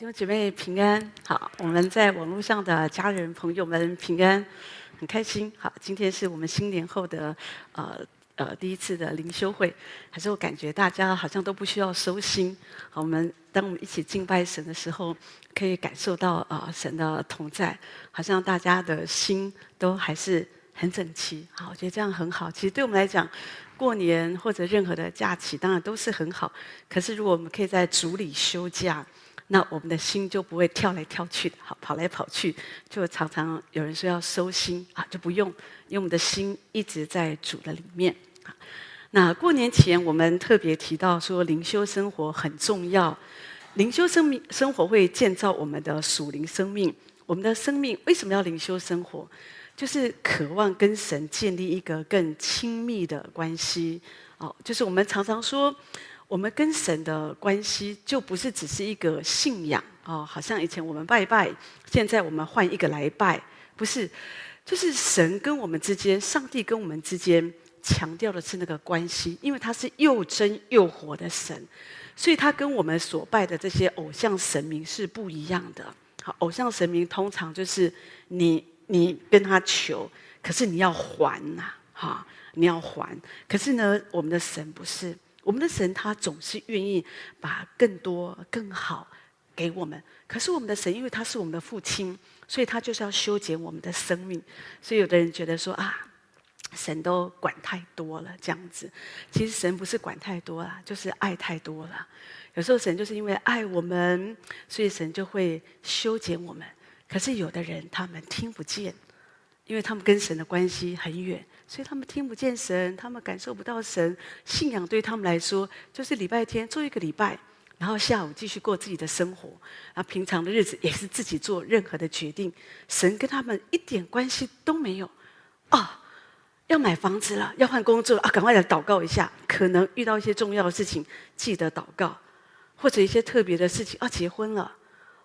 弟兄姐妹平安，好，我们在网络上的家人朋友们平安，很开心。好，今天是我们新年后的呃呃第一次的灵修会，还是我感觉大家好像都不需要收心。好，我们当我们一起敬拜神的时候，可以感受到啊、呃、神的同在，好像大家的心都还是很整齐。好，我觉得这样很好。其实对我们来讲，过年或者任何的假期当然都是很好。可是如果我们可以在主里休假，那我们的心就不会跳来跳去的，好，跑来跑去，就常常有人说要收心啊，就不用，因为我们的心一直在主的里面。那过年前我们特别提到说，灵修生活很重要，灵修生命生活会建造我们的属灵生命。我们的生命为什么要灵修生活？就是渴望跟神建立一个更亲密的关系。哦，就是我们常常说。我们跟神的关系就不是只是一个信仰哦，好像以前我们拜拜，现在我们换一个来拜，不是，就是神跟我们之间，上帝跟我们之间强调的是那个关系，因为他是又真又活的神，所以他跟我们所拜的这些偶像神明是不一样的。好，偶像神明通常就是你你跟他求，可是你要还呐，哈，你要还，可是呢，我们的神不是。我们的神他总是愿意把更多、更好给我们。可是我们的神，因为他是我们的父亲，所以他就是要修剪我们的生命。所以有的人觉得说啊，神都管太多了这样子。其实神不是管太多了，就是爱太多了。有时候神就是因为爱我们，所以神就会修剪我们。可是有的人他们听不见，因为他们跟神的关系很远。所以他们听不见神，他们感受不到神。信仰对他们来说，就是礼拜天做一个礼拜，然后下午继续过自己的生活。然后平常的日子也是自己做任何的决定。神跟他们一点关系都没有。啊，要买房子了，要换工作了啊，赶快来祷告一下。可能遇到一些重要的事情，记得祷告，或者一些特别的事情啊，结婚了，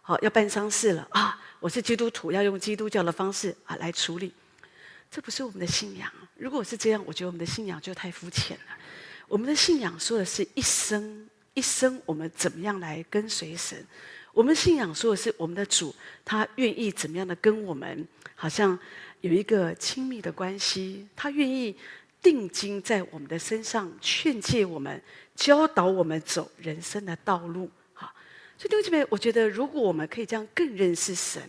好要办丧事了啊，我是基督徒，要用基督教的方式啊来处理。这不是我们的信仰。如果是这样，我觉得我们的信仰就太肤浅了。我们的信仰说的是一生一生，我们怎么样来跟随神？我们信仰说的是我们的主，他愿意怎么样的跟我们，好像有一个亲密的关系。他愿意定睛在我们的身上，劝诫我们，教导我们走人生的道路。好，所以弟兄姐妹，我觉得如果我们可以这样更认识神。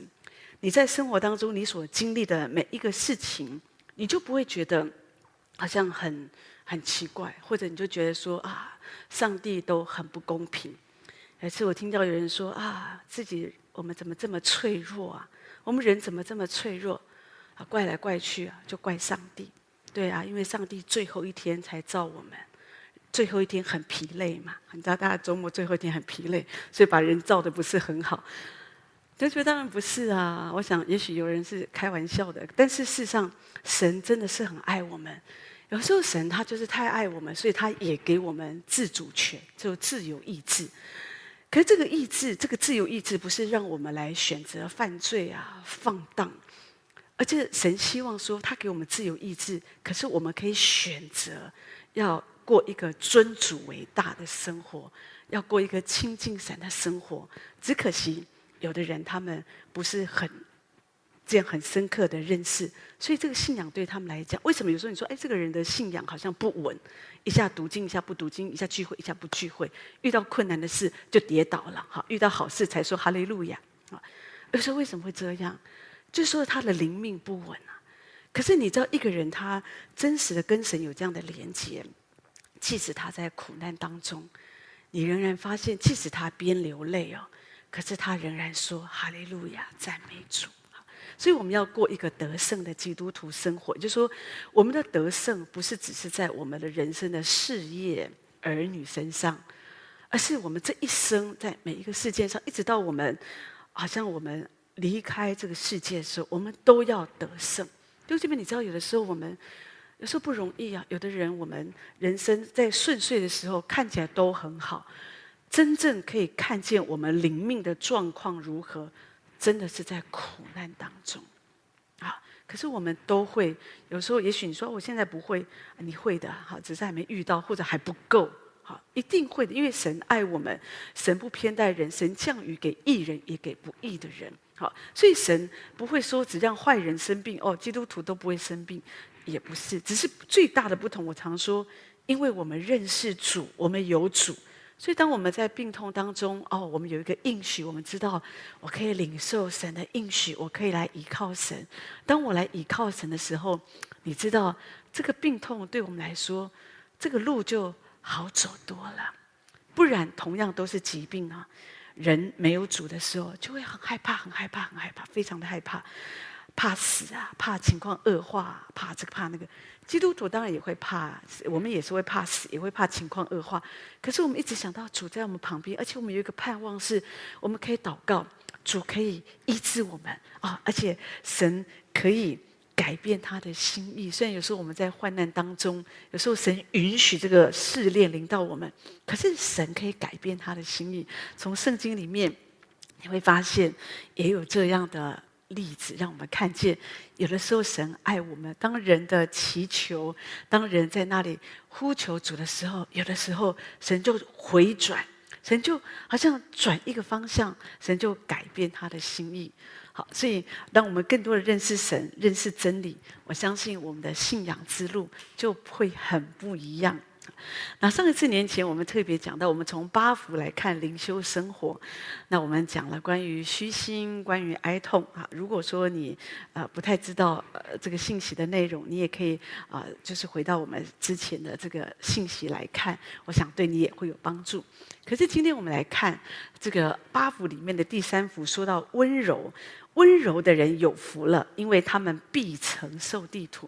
你在生活当中，你所经历的每一个事情，你就不会觉得好像很很奇怪，或者你就觉得说啊，上帝都很不公平。有一次我听到有人说啊，自己我们怎么这么脆弱啊？我们人怎么这么脆弱？啊，怪来怪去啊，就怪上帝。对啊，因为上帝最后一天才造我们，最后一天很疲累嘛。你知道，大家周末最后一天很疲累，所以把人造的不是很好。就觉得当然不是啊！我想，也许有人是开玩笑的，但是事实上，神真的是很爱我们。有时候，神他就是太爱我们，所以他也给我们自主权，就自由意志。可是，这个意志，这个自由意志，不是让我们来选择犯罪啊、放荡，而且神希望说，他给我们自由意志，可是我们可以选择要过一个尊主为大的生活，要过一个亲近神的生活。只可惜。有的人他们不是很这样很深刻的认识，所以这个信仰对他们来讲，为什么有时候你说，哎，这个人的信仰好像不稳，一下读经，一下不读经，一下聚会，一下不聚会，遇到困难的事就跌倒了，哈，遇到好事才说哈利路亚，啊，有时候为什么会这样？就说他的灵命不稳啊。可是你知道，一个人他真实的跟神有这样的连接，即使他在苦难当中，你仍然发现，即使他边流泪哦。可是他仍然说哈利路亚，赞美主。所以我们要过一个得胜的基督徒生活，就是说，我们的得胜不是只是在我们的人生的事业、儿女身上，而是我们这一生在每一个事件上，一直到我们好像我们离开这个世界的时候，我们都要得胜。就这边你知道，有的时候我们有时候不容易啊。有的人我们人生在顺遂的时候看起来都很好。真正可以看见我们灵命的状况如何，真的是在苦难当中，啊！可是我们都会有时候，也许你说我现在不会，你会的，哈，只是还没遇到或者还不够，好，一定会的，因为神爱我们，神不偏待人，神降雨给义人，也给不义的人。好，所以神不会说只让坏人生病哦，基督徒都不会生病，也不是，只是最大的不同。我常说，因为我们认识主，我们有主，所以当我们在病痛当中，哦，我们有一个应许，我们知道我可以领受神的应许，我可以来依靠神。当我来依靠神的时候，你知道这个病痛对我们来说，这个路就。好走多了，不然同样都是疾病啊。人没有主的时候，就会很害怕，很害怕，很害怕，非常的害怕，怕死啊，怕情况恶化，怕这个怕那个。基督徒当然也会怕，我们也是会怕死，也会怕情况恶化。可是我们一直想到主在我们旁边，而且我们有一个盼望是，我们可以祷告，主可以医治我们啊，而且神可以。改变他的心意。虽然有时候我们在患难当中，有时候神允许这个试炼临到我们，可是神可以改变他的心意。从圣经里面 你会发现，也有这样的例子，让我们看见，有的时候神爱我们。当人的祈求，当人在那里呼求主的时候，有的时候神就回转，神就好像转一个方向，神就改变他的心意。好，所以当我们更多的认识神、认识真理，我相信我们的信仰之路就会很不一样。那上一次年前，我们特别讲到，我们从八福来看灵修生活。那我们讲了关于虚心，关于哀痛啊。如果说你呃不太知道呃这个信息的内容，你也可以啊、就是回到我们之前的这个信息来看，我想对你也会有帮助。可是今天我们来看这个八福里面的第三福，说到温柔。温柔的人有福了，因为他们必承受地土。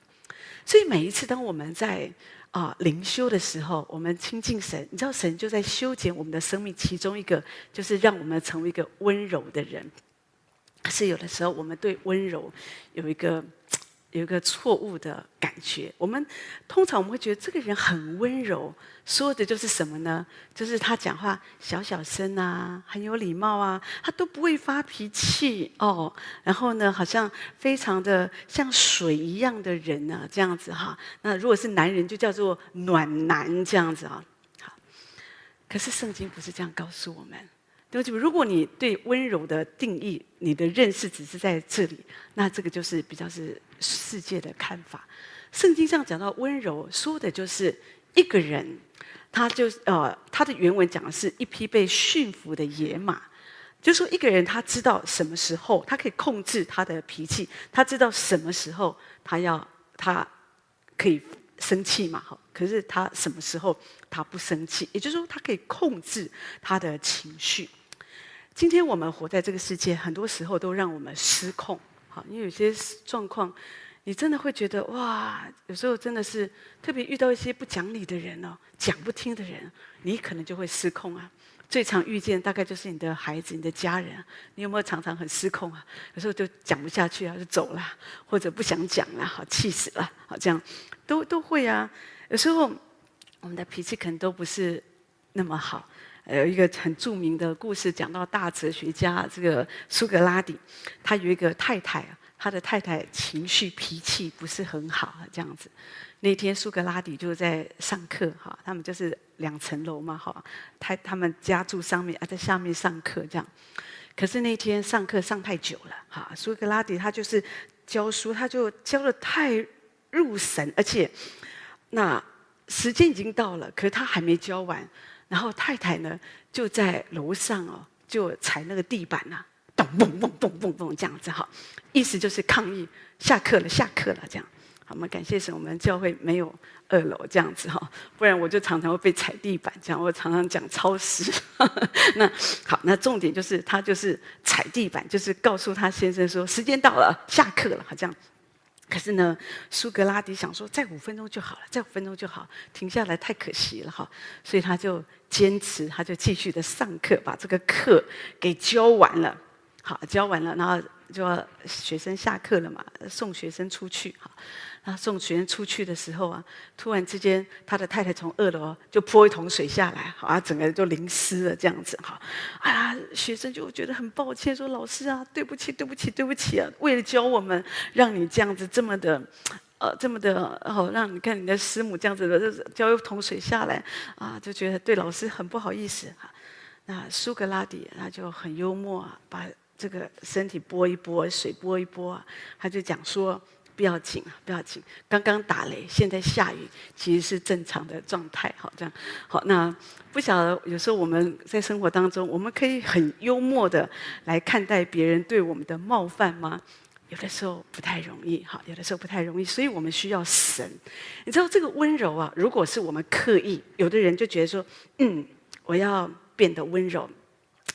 所以每一次当我们在啊灵修的时候，我们亲近神，你知道神就在修剪我们的生命。其中一个就是让我们成为一个温柔的人。可是有的时候，我们对温柔有一个。有一个错误的感觉，我们通常我们会觉得这个人很温柔，说的就是什么呢？就是他讲话小小声啊，很有礼貌啊，他都不会发脾气哦。然后呢，好像非常的像水一样的人呢，这样子哈。那如果是男人，就叫做暖男这样子啊。好，可是圣经不是这样告诉我们。对不起，如果你对温柔的定义，你的认识只是在这里，那这个就是比较是世界的看法。圣经上讲到温柔，说的就是一个人，他就呃，他的原文讲的是一匹被驯服的野马，就说一个人他知道什么时候他可以控制他的脾气，他知道什么时候他要他可以生气嘛，好，可是他什么时候他不生气，也就是说他可以控制他的情绪。今天我们活在这个世界，很多时候都让我们失控。好，因为有些状况，你真的会觉得哇，有时候真的是特别遇到一些不讲理的人哦，讲不听的人，你可能就会失控啊。最常遇见大概就是你的孩子、你的家人，你有没有常常很失控啊？有时候就讲不下去啊，就走了，或者不想讲了，好，气死了，好，这样都都会啊。有时候我们的脾气可能都不是那么好。有一个很著名的故事，讲到大哲学家这个苏格拉底，他有一个太太，他的太太情绪脾气不是很好，这样子。那天苏格拉底就在上课，哈，他们就是两层楼嘛，哈，他他们家住上面，啊，在下面上课这样。可是那天上课上太久了，哈，苏格拉底他就是教书，他就教得太入神，而且那时间已经到了，可是他还没教完。然后太太呢，就在楼上哦，就踩那个地板呐、啊，咚咚咚咚咚咚这样子哈，意思就是抗议，下课了，下课了这样。好，我们感谢神，我们教会没有二楼这样子哈，不然我就常常会被踩地板这样，我常常讲超时。那好，那重点就是他就是踩地板，就是告诉他先生说时间到了，下课了，好这样。可是呢，苏格拉底想说再五分钟就好了，再五分钟就好，停下来太可惜了哈，所以他就坚持，他就继续的上课，把这个课给教完了。好，教完了，然后就要学生下课了嘛，送学生出去哈。啊送学生出去的时候啊，突然之间，他的太太从二楼就泼一桶水下来，好啊，整个人就淋湿了这样子哈。啊，学生就觉得很抱歉，说老师啊，对不起，对不起，对不起啊，为了教我们，让你这样子这么的呃这么的好，让你看你的师母这样子的浇一桶水下来啊，就觉得对老师很不好意思哈。那苏格拉底他就很幽默啊，把这个身体拨一拨，水拨一拨，啊他就讲说。不要紧啊，不要紧。刚刚打雷，现在下雨，其实是正常的状态。好，这样好。那不晓得有时候我们在生活当中，我们可以很幽默的来看待别人对我们的冒犯吗？有的时候不太容易。好，有的时候不太容易，所以我们需要神。你知道这个温柔啊，如果是我们刻意，有的人就觉得说，嗯，我要变得温柔。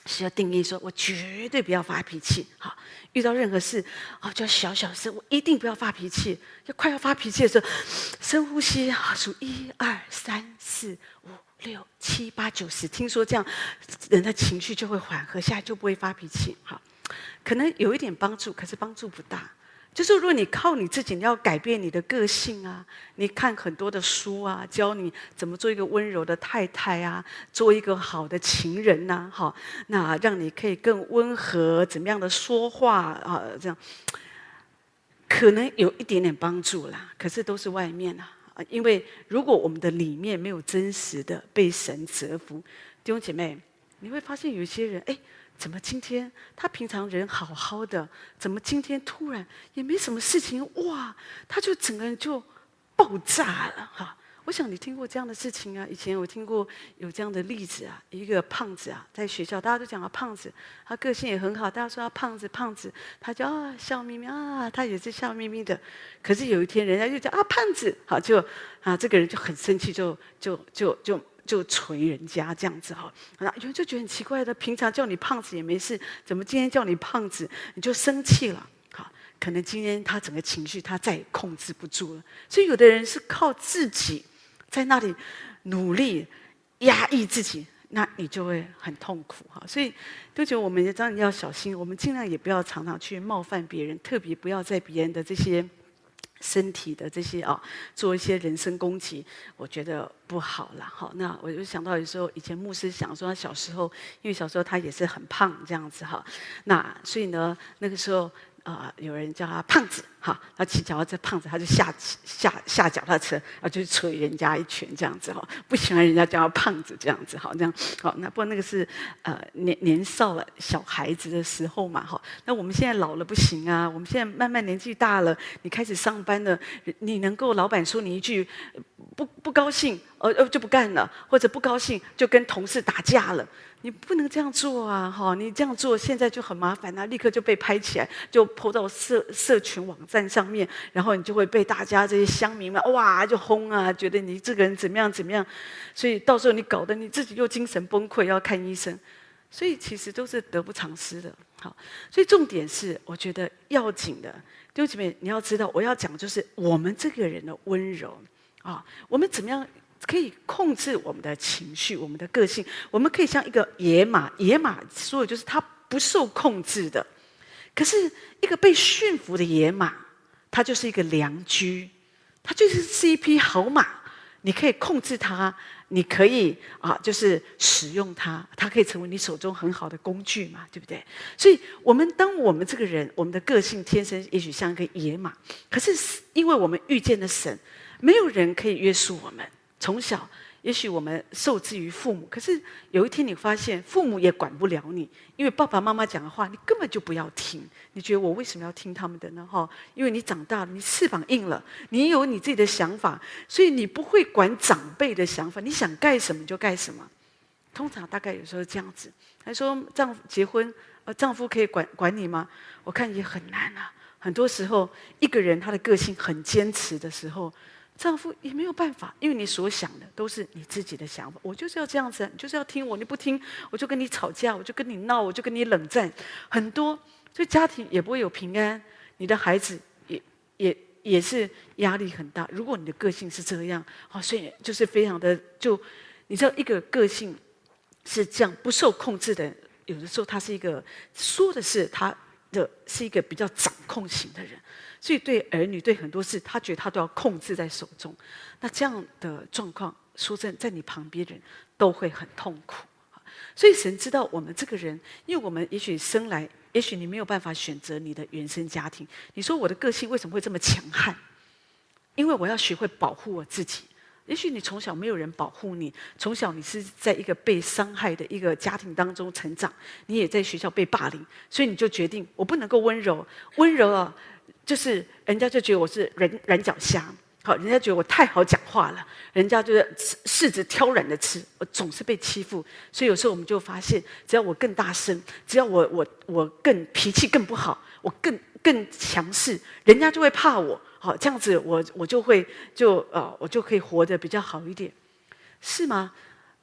是要定义说，我绝对不要发脾气。好，遇到任何事，哦，就小小声，我一定不要发脾气。就快要发脾气的时候，深呼吸，好，数一二三四五六七八九十。听说这样，人的情绪就会缓和下来，就不会发脾气。好，可能有一点帮助，可是帮助不大。就是如果你靠你自己，你要改变你的个性啊！你看很多的书啊，教你怎么做一个温柔的太太啊，做一个好的情人呐，好，那让你可以更温和，怎么样的说话啊？这样可能有一点点帮助啦，可是都是外面啊。因为如果我们的里面没有真实的被神折服，弟兄姐妹，你会发现有些人，哎。怎么今天他平常人好好的，怎么今天突然也没什么事情哇？他就整个人就爆炸了哈！我想你听过这样的事情啊？以前我听过有这样的例子啊，一个胖子啊，在学校大家都讲啊，胖子他个性也很好，大家说他胖子胖子，他就啊笑眯眯啊，他也是笑眯眯的。可是有一天人家就讲啊胖子，好就啊这个人就很生气，就就就就。就捶人家这样子哈，那有人就觉得很奇怪的，平常叫你胖子也没事，怎么今天叫你胖子你就生气了？好，可能今天他整个情绪他再也控制不住了。所以有的人是靠自己在那里努力压抑自己，那你就会很痛苦哈。所以都觉得我们也当然要小心，我们尽量也不要常常去冒犯别人，特别不要在别人的这些。身体的这些啊，做一些人身攻击，我觉得不好了。好，那我就想到有时候以前牧师想说，他小时候，因为小时候他也是很胖这样子哈，那所以呢，那个时候。啊、有人叫他胖子，哈，他骑脚踏车，胖子他就下下下脚踏车，啊，就捶人家一拳这样子哈，不喜欢人家叫他胖子这样子哈，这样好，那不过那个是呃年年少了小孩子的时候嘛哈，那我们现在老了不行啊，我们现在慢慢年纪大了，你开始上班了，你能够老板说你一句不不高兴，呃呃就不干了，或者不高兴就跟同事打架了。你不能这样做啊！哈，你这样做现在就很麻烦啊，立刻就被拍起来，就泼到社社群网站上面，然后你就会被大家这些乡民们哇就轰啊，觉得你这个人怎么样怎么样，所以到时候你搞得你自己又精神崩溃，要看医生，所以其实都是得不偿失的。好，所以重点是，我觉得要紧的，弟兄姐妹，你要知道，我要讲就是我们这个人的温柔啊，我们怎么样？可以控制我们的情绪，我们的个性。我们可以像一个野马，野马说的就是它不受控制的。可是，一个被驯服的野马，它就是一个良驹，它就是是一匹好马。你可以控制它，你可以啊，就是使用它，它可以成为你手中很好的工具嘛，对不对？所以，我们当我们这个人，我们的个性天生也许像一个野马，可是因为我们遇见了神，没有人可以约束我们。从小，也许我们受制于父母，可是有一天你发现父母也管不了你，因为爸爸妈妈讲的话你根本就不要听。你觉得我为什么要听他们的呢？哈，因为你长大了，你翅膀硬了，你有你自己的想法，所以你不会管长辈的想法，你想干什么就干什么。通常大概有时候这样子。还说丈夫结婚，呃，丈夫可以管管你吗？我看也很难啊。很多时候，一个人他的个性很坚持的时候。丈夫也没有办法，因为你所想的都是你自己的想法。我就是要这样子，你就是要听我，你不听，我就跟你吵架，我就跟你闹，我就跟你冷战，很多，所以家庭也不会有平安。你的孩子也也也是压力很大。如果你的个性是这样，哦，所以就是非常的就，你知道一个个性是这样不受控制的，有的时候他是一个说的是他的是一个比较掌控型的人。所以对儿女对很多事，他觉得他都要控制在手中，那这样的状况，说真，在你旁边人都会很痛苦。所以神知道我们这个人，因为我们也许生来，也许你没有办法选择你的原生家庭。你说我的个性为什么会这么强悍？因为我要学会保护我自己。也许你从小没有人保护你，从小你是在一个被伤害的一个家庭当中成长，你也在学校被霸凌，所以你就决定我不能够温柔，温柔啊，就是人家就觉得我是软软脚虾，好，人家觉得我太好讲话了，人家就是柿子挑软的吃，我总是被欺负，所以有时候我们就发现，只要我更大声，只要我我我更脾气更不好，我更更强势，人家就会怕我。好，这样子我我就会就呃，我就可以活得比较好一点，是吗？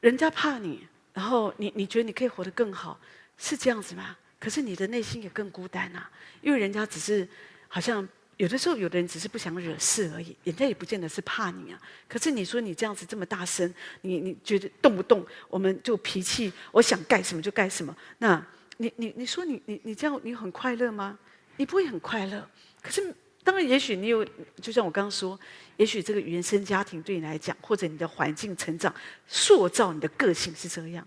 人家怕你，然后你你觉得你可以活得更好，是这样子吗？可是你的内心也更孤单啊，因为人家只是好像有的时候，有的人只是不想惹事而已，人家也不见得是怕你啊。可是你说你这样子这么大声，你你觉得动不动我们就脾气，我想干什么就干什么，那你你你说你你你这样你很快乐吗？你不会很快乐，可是。当然，也许你有，就像我刚刚说，也许这个原生家庭对你来讲，或者你的环境成长塑造你的个性是这样。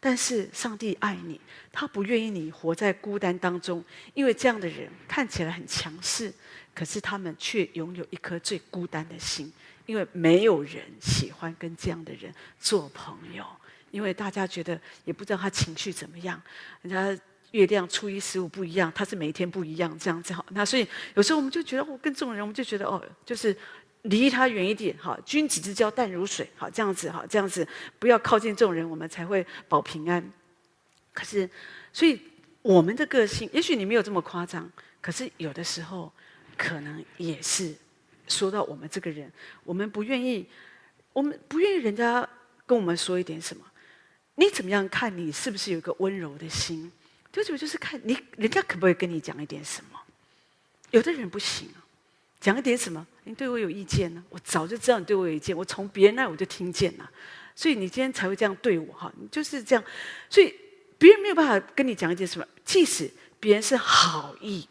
但是上帝爱你，他不愿意你活在孤单当中，因为这样的人看起来很强势，可是他们却拥有一颗最孤单的心，因为没有人喜欢跟这样的人做朋友，因为大家觉得也不知道他情绪怎么样，人家。月亮初一十五不一样，它是每天不一样，这样子好。那所以有时候我们就觉得，我跟这种人，我们就觉得哦，就是离他远一点，哈，君子之交淡如水，好，这样子，哈，这样子，不要靠近这种人，我们才会保平安。可是，所以我们的个性，也许你没有这么夸张，可是有的时候，可能也是说到我们这个人，我们不愿意，我们不愿意人家跟我们说一点什么。你怎么样看？你是不是有一个温柔的心？就主就是看你，人家可不可以跟你讲一点什么？有的人不行啊，讲一点什么？你对我有意见呢？我早就知道你对我有意见，我从别人那我就听见了，所以你今天才会这样对我哈，你就是这样，所以别人没有办法跟你讲一些什么，即使别人是好意，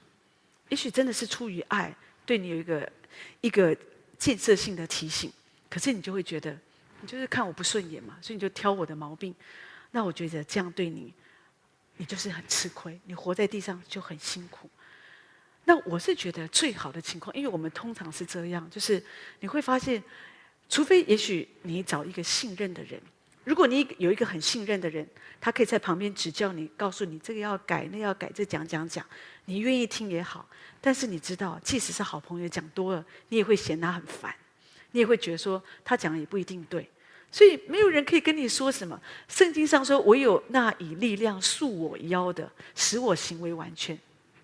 也许真的是出于爱，对你有一个一个建设性的提醒，可是你就会觉得，你就是看我不顺眼嘛，所以你就挑我的毛病，那我觉得这样对你。你就是很吃亏，你活在地上就很辛苦。那我是觉得最好的情况，因为我们通常是这样，就是你会发现，除非也许你找一个信任的人，如果你有一个很信任的人，他可以在旁边指教你，告诉你这个要改，那要改，这讲讲讲，你愿意听也好。但是你知道，即使是好朋友讲多了，你也会嫌他很烦，你也会觉得说他讲的也不一定对。所以没有人可以跟你说什么。圣经上说：“唯有那以力量束我腰的，使我行为完全，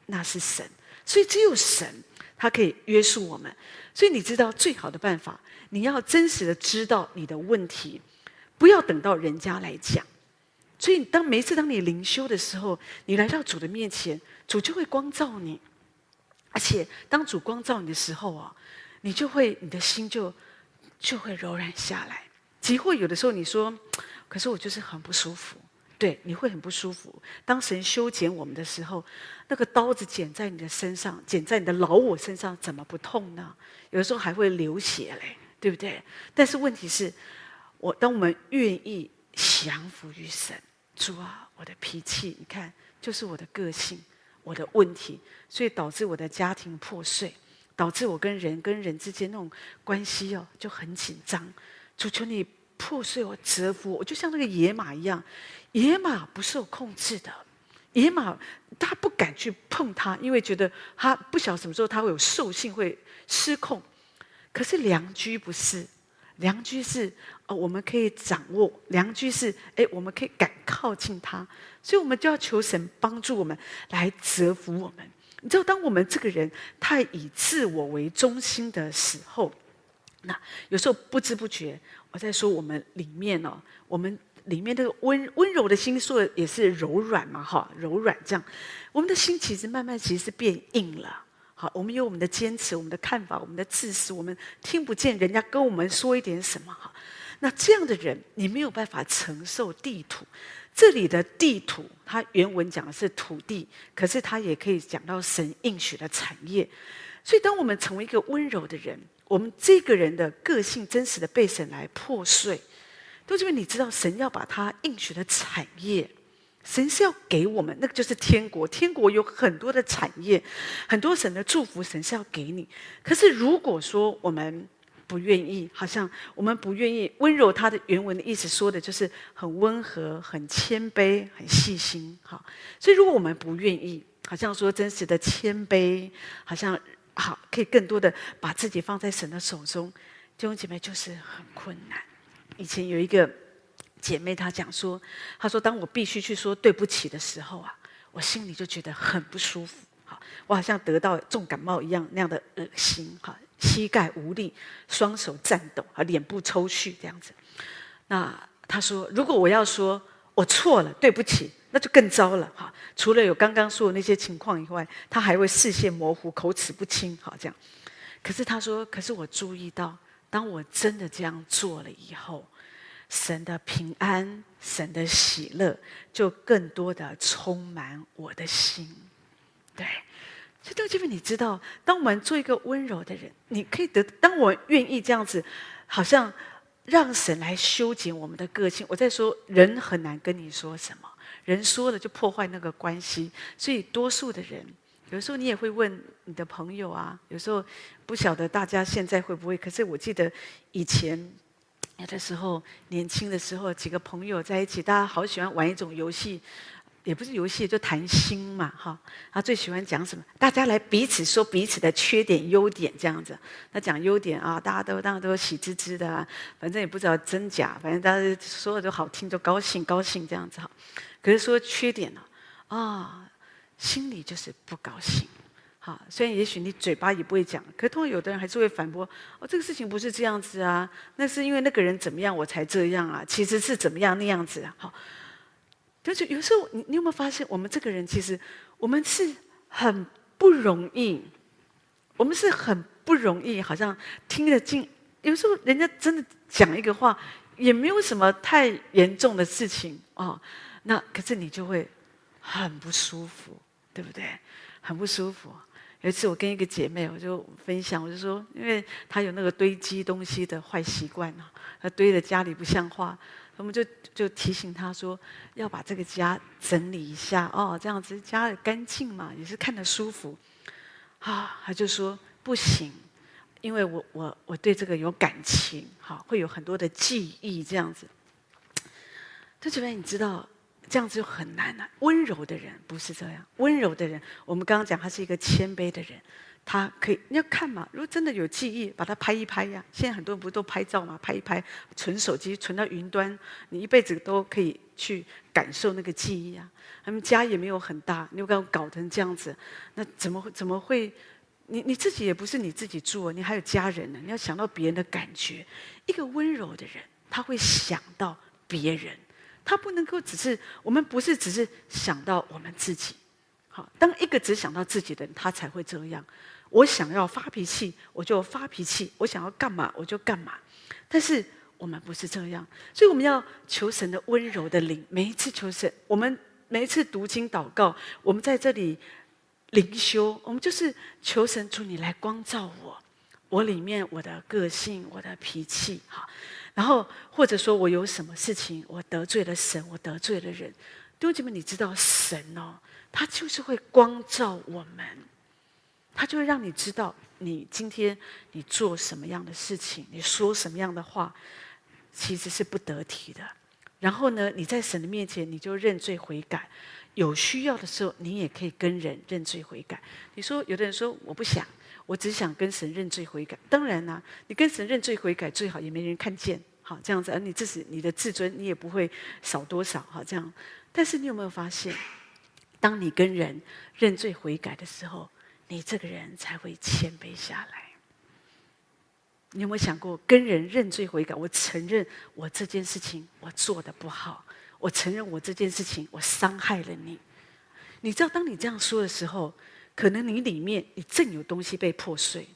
那是神。”所以只有神，他可以约束我们。所以你知道最好的办法，你要真实的知道你的问题，不要等到人家来讲。所以当每次当你灵修的时候，你来到主的面前，主就会光照你。而且当主光照你的时候啊，你就会你的心就就会柔软下来。即会有的时候你说，可是我就是很不舒服，对，你会很不舒服。当神修剪我们的时候，那个刀子剪在你的身上，剪在你的老我身上，怎么不痛呢？有的时候还会流血嘞，对不对？但是问题是，我当我们愿意降服于神，主啊，我的脾气，你看，就是我的个性，我的问题，所以导致我的家庭破碎，导致我跟人跟人之间那种关系哦就很紧张。主求你破碎我、折服我，我就像那个野马一样，野马不受控制的，野马他不敢去碰它，因为觉得他不晓得什么时候他会有兽性会失控。可是良居不是，良居是哦，我们可以掌握，良居是哎，我们可以敢靠近它，所以我们就要求神帮助我们来折服我们。你知道，当我们这个人太以自我为中心的时候。那有时候不知不觉，我在说我们里面哦，我们里面这个温温柔的心，说也是柔软嘛，哈，柔软这样，我们的心其实慢慢其实是变硬了。好，我们有我们的坚持，我们的看法，我们的自私，我们听不见人家跟我们说一点什么哈。那这样的人，你没有办法承受地土。这里的地土，它原文讲的是土地，可是它也可以讲到神应许的产业。所以，当我们成为一个温柔的人。我们这个人的个性真实的被神来破碎，都是因为你知道神要把他应许的产业神是要给我们，那个就是天国。天国有很多的产业，很多神的祝福，神是要给你。可是如果说我们不愿意，好像我们不愿意温柔，它的原文的意思说的就是很温和、很谦卑、很细心。好，所以如果我们不愿意，好像说真实的谦卑，好像好可以更多的把自己放在神的手中，弟兄姐妹就是很困难。以前有一个姐妹，她讲说，她说当我必须去说对不起的时候啊，我心里就觉得很不舒服，好，我好像得到重感冒一样那样的恶心，哈，膝盖无力，双手颤抖，啊，脸部抽搐这样子。那她说，如果我要说我错了，对不起。那就更糟了哈！除了有刚刚说的那些情况以外，他还会视线模糊、口齿不清，好这样。可是他说：“可是我注意到，当我真的这样做了以后，神的平安、神的喜乐就更多的充满我的心。”对，所以弟兄们，你知道，当我们做一个温柔的人，你可以得。当我愿意这样子，好像让神来修剪我们的个性。我在说，人很难跟你说什么。人说了就破坏那个关系，所以多数的人，有时候你也会问你的朋友啊，有时候不晓得大家现在会不会。可是我记得以前有的时候年轻的时候，几个朋友在一起，大家好喜欢玩一种游戏，也不是游戏，就谈心嘛，哈。他最喜欢讲什么？大家来彼此说彼此的缺点、优点这样子。他讲优点啊，大家都当然都喜滋滋的啊，反正也不知道真假，反正大家说的都好听，就高兴高兴这样子哈。可是说缺点呢，啊、心里就是不高兴，好，虽然也许你嘴巴也不会讲，可通常有的人还是会反驳，哦，这个事情不是这样子啊，那是因为那个人怎么样我才这样啊，其实是怎么样那样子啊，好，就是有时候你你有没有发现，我们这个人其实我们是很不容易，我们是很不容易，好像听得进，有时候人家真的讲一个话，也没有什么太严重的事情啊。哦那可是你就会很不舒服，对不对？很不舒服。有一次我跟一个姐妹，我就分享，我就说，因为她有那个堆积东西的坏习惯啊，她堆的家里不像话，我们就就提醒她说，要把这个家整理一下哦，这样子家里干净嘛，也是看得舒服。啊，她就说不行，因为我我我对这个有感情，好，会有很多的记忆这样子。这这边你知道？这样子就很难了。温柔的人不是这样，温柔的人，我们刚刚讲他是一个谦卑的人，他可以你要看嘛。如果真的有记忆，把它拍一拍呀。现在很多人不是都拍照嘛，拍一拍，存手机，存到云端，你一辈子都可以去感受那个记忆啊。他们家也没有很大，你又刚搞成这样子，那怎么会怎么会？你你自己也不是你自己住，你还有家人呢。你要想到别人的感觉。一个温柔的人，他会想到别人。他不能够只是我们不是只是想到我们自己，好，当一个只想到自己的人，他才会这样。我想要发脾气，我就发脾气；我想要干嘛，我就干嘛。但是我们不是这样，所以我们要求神的温柔的灵。每一次求神，我们每一次读经祷告，我们在这里灵修，我们就是求神主你来光照我，我里面我的个性，我的脾气，好。然后，或者说我有什么事情，我得罪了神，我得罪了人，弟兄姐妹，你知道神哦，他就是会光照我们，他就会让你知道你今天你做什么样的事情，你说什么样的话，其实是不得体的。然后呢，你在神的面前，你就认罪悔改，有需要的时候，你也可以跟人认罪悔改。你说，有的人说我不想。我只想跟神认罪悔改。当然啦、你跟神认罪悔改最好也没人看见，好这样子，而你自己你的自尊你也不会少多少，好这样。但是你有没有发现，当你跟人认罪悔改的时候，你这个人才会谦卑下来。你有没有想过，跟人认罪悔改？我承认我这件事情我做得不好，我承认我这件事情我伤害了你。你知道，当你这样说的时候。可能你里面你正有东西被破碎，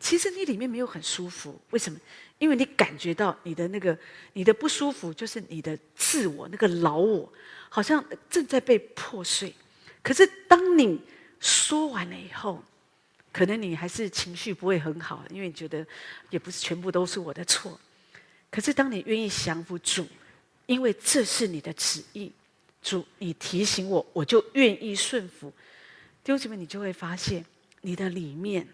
其实你里面没有很舒服。为什么？因为你感觉到你的那个你的不舒服，就是你的自我那个老我，好像正在被破碎。可是当你说完了以后，可能你还是情绪不会很好，因为你觉得也不是全部都是我的错。可是当你愿意降服主，因为这是你的旨意，主，你提醒我，我就愿意顺服。弟兄姊妹，你就会发现，你的里面，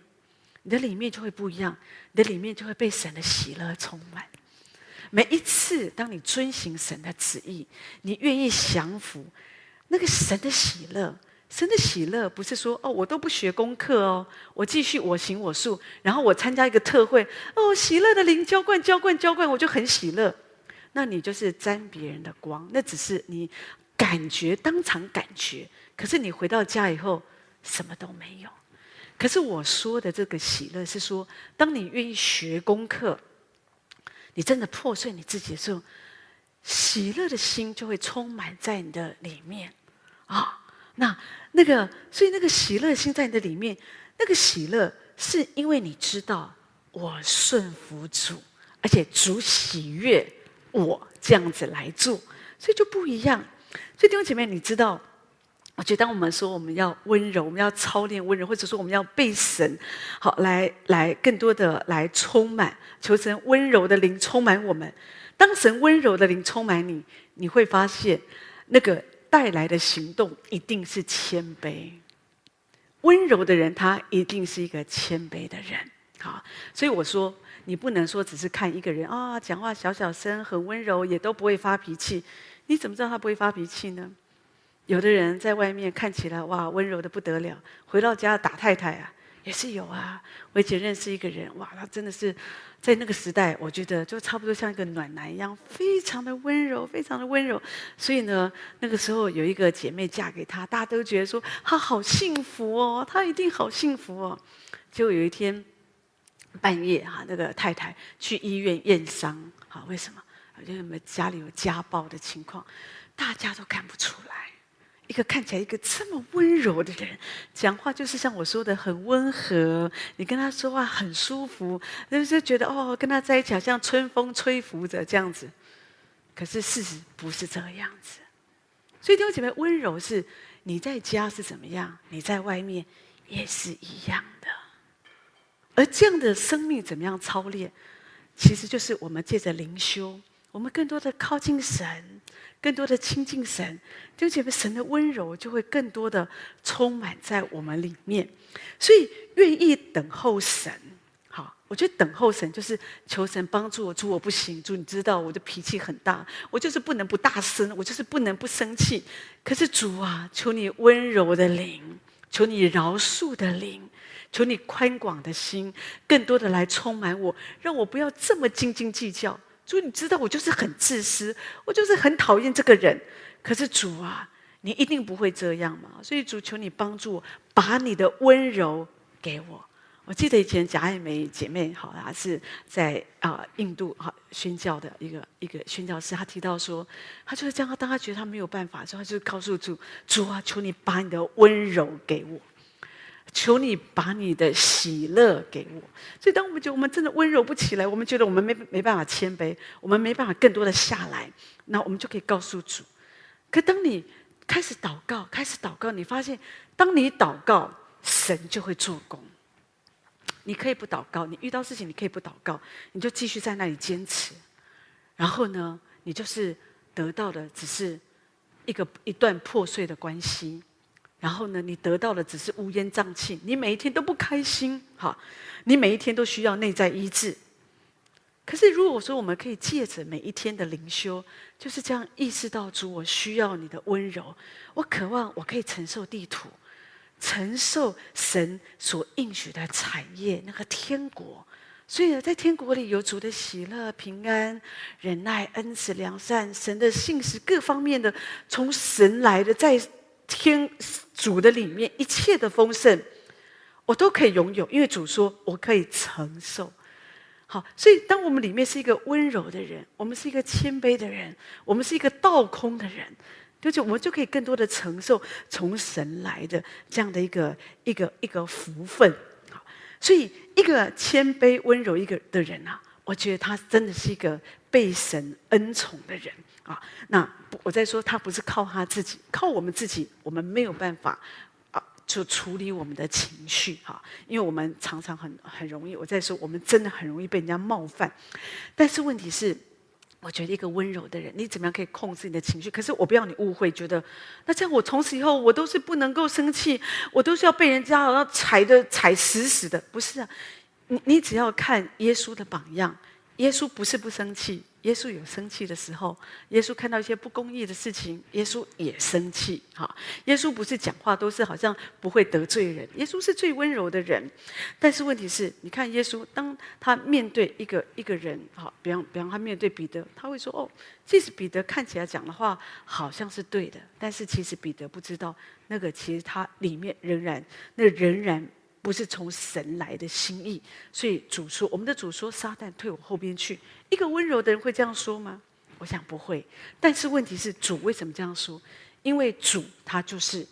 你的里面就会不一样，你的里面就会被神的喜乐充满。每一次，当你遵行神的旨意，你愿意降服，那个神的喜乐，神的喜乐不是说哦，我都不学功课哦，我继续我行我素，然后我参加一个特会哦，喜乐的灵浇灌浇灌浇灌，我就很喜乐。那你就是沾别人的光，那只是你感觉当场感觉，可是你回到家以后什么都没有。可是我说的这个喜乐是说，当你愿意学功课。你真的破碎你自己的时候，喜乐的心就会充满在你的里面啊、那那个，所以那个喜乐心在你的里面，那个喜乐是因为你知道我顺服主，而且主喜悦我这样子来做，所以就不一样。所以弟兄姐妹，你知道？我觉得，当我们说我们要温柔，我们要操练温柔，或者说我们要被神好来来更多的来充满，求神温柔的灵充满我们。当神温柔的灵充满你，你会发现那个带来的行动一定是谦卑。温柔的人，他一定是一个谦卑的人。好，所以我说，你不能说只是看一个人啊，讲话小小声，很温柔，也都不会发脾气。你怎么知道他不会发脾气呢？有的人在外面看起来哇温柔的不得了，回到家打太太啊，也是有啊。我以前认识一个人，哇，他真的是在那个时代，我觉得就差不多像一个暖男一样，非常的温柔，非常的温柔。所以呢，那个时候有一个姐妹嫁给他，大家都觉得说他好幸福哦，他一定好幸福哦。结果有一天半夜哈，那个太太去医院验伤，好，为什么？因为我们家里有家暴的情况，大家都看不出来。一个看起来一个这么温柔的人，讲话就是像我说的很温和。你跟他说话很舒服，是不是觉得哦，跟他在一起好像春风吹拂着这样子？可是事实不是这个样子。所以弟兄姐妹，温柔是你在家是怎么样，你在外面也是一样的。而这样的生命怎么样操练？其实就是我们借着灵修，我们更多的靠近神。更多的亲近神，就觉得神的温柔就会更多的充满在我们里面。所以愿意等候神，好，我觉得等候神就是求神帮助我。主，我不行，主，你知道我的脾气很大，我就是不能不大声，我就是不能不生气。可是主啊，求你温柔的灵，求你饶恕的灵，求你宽广的心，更多的来充满我，让我不要这么斤斤计较。主，你知道我就是很自私，我就是很讨厌这个人。可是主啊，你一定不会这样嘛？所以主，求你帮助我，把你的温柔给我。我记得以前贾爱梅姐妹，好，她是在啊印度哈宣教的一个一个宣教师，她提到说，她就是这样，当她觉得她没有办法的时候，她就告诉主，主啊，求你把你的温柔给我。求你把你的喜乐给我。所以，当我们觉得我们真的温柔不起来，我们觉得我们没没办法谦卑，我们没办法更多的下来，那我们就可以告诉主。可当你开始祷告，开始祷告，你发现，当你祷告，神就会做工。你可以不祷告，你遇到事情你可以不祷告，你就继续在那里坚持。然后呢，你就是得到的只是一个一段破碎的关系。然后呢，你得到的只是乌烟瘴气，你每一天都不开心，哈，你每一天都需要内在医治。可是如果说我们可以借着每一天的灵修，就是这样意识到主，我需要你的温柔，我渴望我可以承受地土，承受神所应许的产业，那个天国。所以呢，在天国里有主的喜乐、平安、忍耐、恩慈、良善，神的信实各方面的，从神来的在。天主的里面一切的丰盛，我都可以拥有，因为主说我可以承受。好，所以当我们里面是一个温柔的人，我们是一个谦卑的人，我们是一个倒空的人，就是我们就可以更多的承受从神来的这样的一个一个一个福分。好，所以一个谦卑温柔一个的人啊，我觉得他真的是一个被神恩宠的人。啊，那我在说，他不是靠他自己，靠我们自己，我们没有办法，就处理我们的情绪哈，因为我们常常很很容易，我在说，我们真的很容易被人家冒犯。但是问题是，我觉得一个温柔的人，你怎么样可以控制你的情绪？可是我不要你误会，觉得那这样我从此以后我都是不能够生气，我都是要被人家好像踩的踩死死的。不是啊，你你只要看耶稣的榜样，耶稣不是不生气。耶稣有生气的时候，耶稣看到一些不公义的事情，耶稣也生气。哈，耶稣不是讲话都是好像不会得罪人，耶稣是最温柔的人。但是问题是，你看耶稣，当他面对一个一个人，哈，比方比方他面对彼得，他会说：“哦，即使彼得看起来讲的话好像是对的，但是其实彼得不知道，那个其实他里面仍然，那仍然。”不是从神来的心意，所以主说，我们的主说：“撒旦退我后边去。”一个温柔的人会这样说吗？我想不会。但是问题是，主为什么这样说？因为主他就是，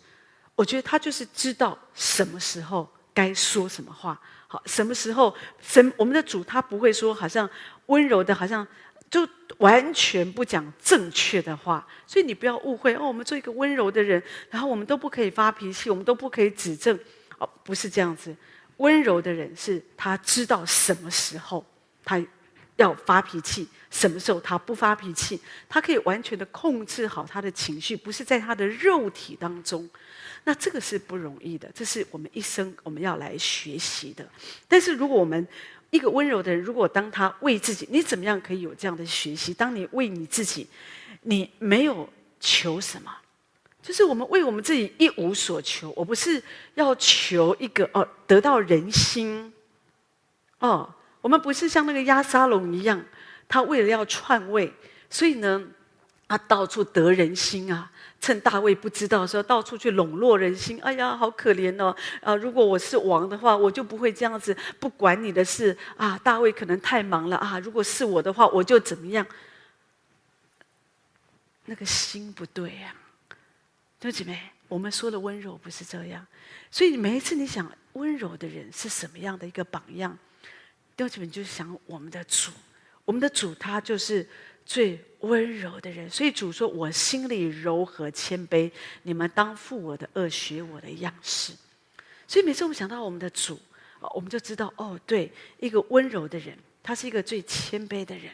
我觉得他就是知道什么时候该说什么话。好，什么时候神我们的主他不会说好像温柔的，好像就完全不讲正确的话。所以你不要误会哦，我们做一个温柔的人，然后我们都不可以发脾气，我们都不可以指正。哦，不是这样子。温柔的人是他知道什么时候他要发脾气，什么时候他不发脾气，他可以完全的控制好他的情绪，不是在他的肉体当中。那这个是不容易的，这是我们一生我们要来学习的。但是如果我们一个温柔的人，如果当他为自己，你怎么样可以有这样的学习？当你为你自己，你没有求什么？就是我们为我们自己一无所求，我不是要求一个哦得到人心，哦，我们不是像那个押沙龙一样，他为了要篡位，所以呢，他到处得人心啊，趁大卫不知道的时候，到处去笼络人心。哎呀，好可怜哦！啊，如果我是王的话，我就不会这样子不管你的事啊。大卫可能太忙了啊，如果是我的话，我就怎么样？那个心不对呀、弟兄姐妹，我们说的温柔不是这样，所以每一次你想温柔的人是什么样的一个榜样，弟兄姐妹就想我们的主，我们的主他就是最温柔的人。所以主说：“我心里柔和谦卑，你们当负我的轭，学我的样式。”所以每次我们想到我们的主，我们就知道哦，对，一个温柔的人，他是一个最谦卑的人。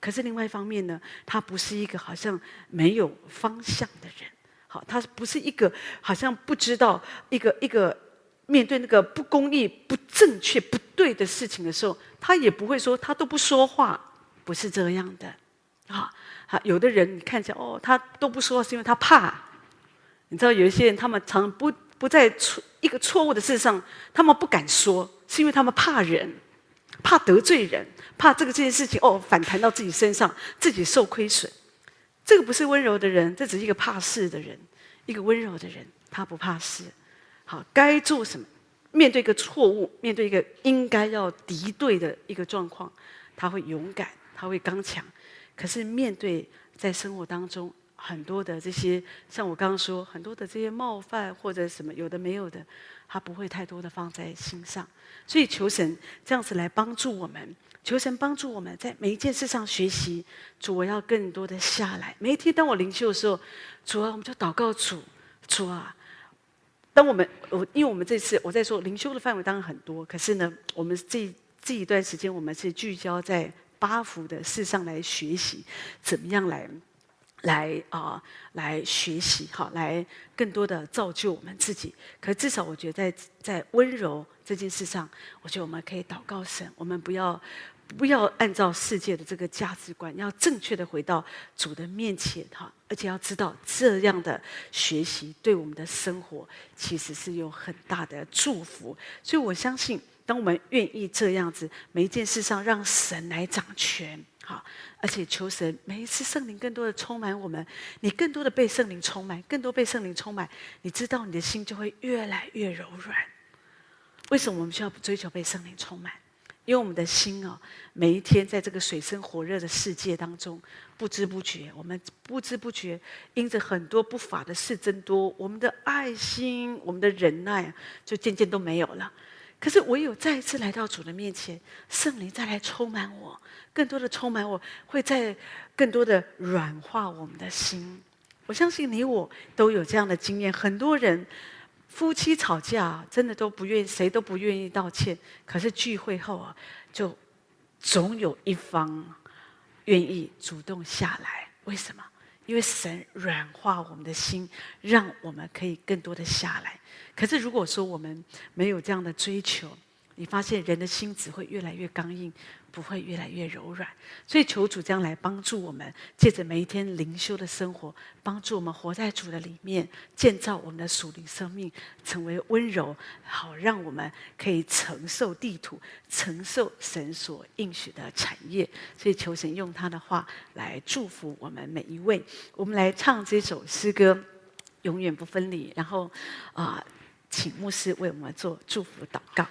可是另外一方面呢，他不是一个好像没有方向的人。好，他不是一个好像不知道一个一个面对那个不公义、不正确、不对的事情的时候，他也不会说他都不说话，不是这样的。啊，好，有的人你看起来哦，他都不说话是因为他怕。你知道有一些人，他们常不不在错一个错误的事上，他们不敢说，是因为他们怕人，怕得罪人，怕这个这件事情哦反弹到自己身上，自己受亏损。这个不是温柔的人，这只是一个怕事的人。一个温柔的人，他不怕事。好，该做什么？面对一个错误，面对一个应该要敌对的一个状况，他会勇敢，他会刚强。可是面对在生活当中很多的这些，像我刚刚说很多的这些冒犯或者什么有的没有的，他不会太多的放在心上。所以求神这样子来帮助我们。求神帮助我们在每一件事上学习。主，我要更多的下来。每一天当我灵修的时候，主啊，我们就祷告主。主啊，当我们我因为我们这次我在说灵修的范围当然很多，可是呢，我们这这一段时间我们是聚焦在八福的事上来学习，怎么样来来啊、来学习好，来更多的造就我们自己。可至少我觉得在在温柔这件事上，我觉得我们可以祷告神，我们不要。不要按照世界的这个价值观，要正确的回到主的面前哈，而且要知道这样的学习对我们的生活其实是有很大的祝福。所以我相信，当我们愿意这样子，每一件事上让神来掌权，哈，而且求神每一次圣灵更多的充满我们，你更多的被圣灵充满，更多被圣灵充满，你知道你的心就会越来越柔软。为什么我们需要追求被圣灵充满？因为我们的心啊，每一天在这个水深火热的世界当中，不知不觉，我们不知不觉因着很多不法的事增多，我们的爱心、我们的忍耐就渐渐都没有了。可是唯有再一次来到主的面前，圣灵再来充满我，更多的充满我，会再更多的软化我们的心。我相信你我都有这样的经验，很多人。夫妻吵架，真的都不愿意，谁都不愿意道歉。可是聚会后啊，就总有一方愿意主动下来。为什么？因为神软化我们的心，让我们可以更多的下来。可是如果说我们没有这样的追求，你发现人的心只会越来越刚硬，不会越来越柔软。所以求主将来帮助我们，借着每一天灵修的生活，帮助我们活在主的里面，建造我们的属灵生命，成为温柔，好让我们可以承受地土，承受神所应许的产业。所以求神用他的话来祝福我们每一位。我们来唱这首诗歌，永远不分离。然后啊。请牧师为我们做祝福祷告。